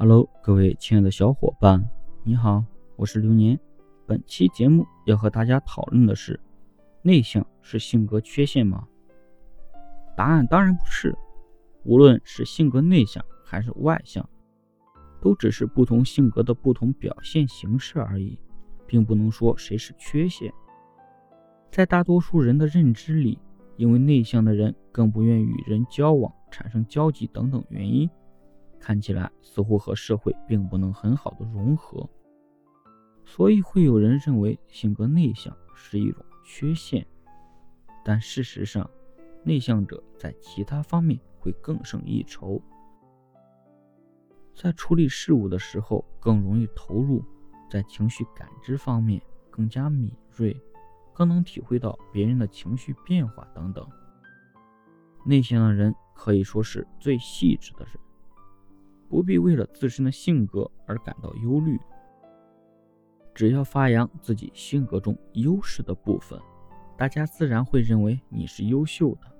Hello，各位亲爱的小伙伴，你好，我是流年。本期节目要和大家讨论的是：内向是性格缺陷吗？答案当然不是。无论是性格内向还是外向，都只是不同性格的不同表现形式而已，并不能说谁是缺陷。在大多数人的认知里，因为内向的人更不愿与人交往、产生交集等等原因。看起来似乎和社会并不能很好的融合，所以会有人认为性格内向是一种缺陷。但事实上，内向者在其他方面会更胜一筹，在处理事物的时候更容易投入，在情绪感知方面更加敏锐，更能体会到别人的情绪变化等等。内向的人可以说是最细致的人。不必为了自身的性格而感到忧虑，只要发扬自己性格中优势的部分，大家自然会认为你是优秀的。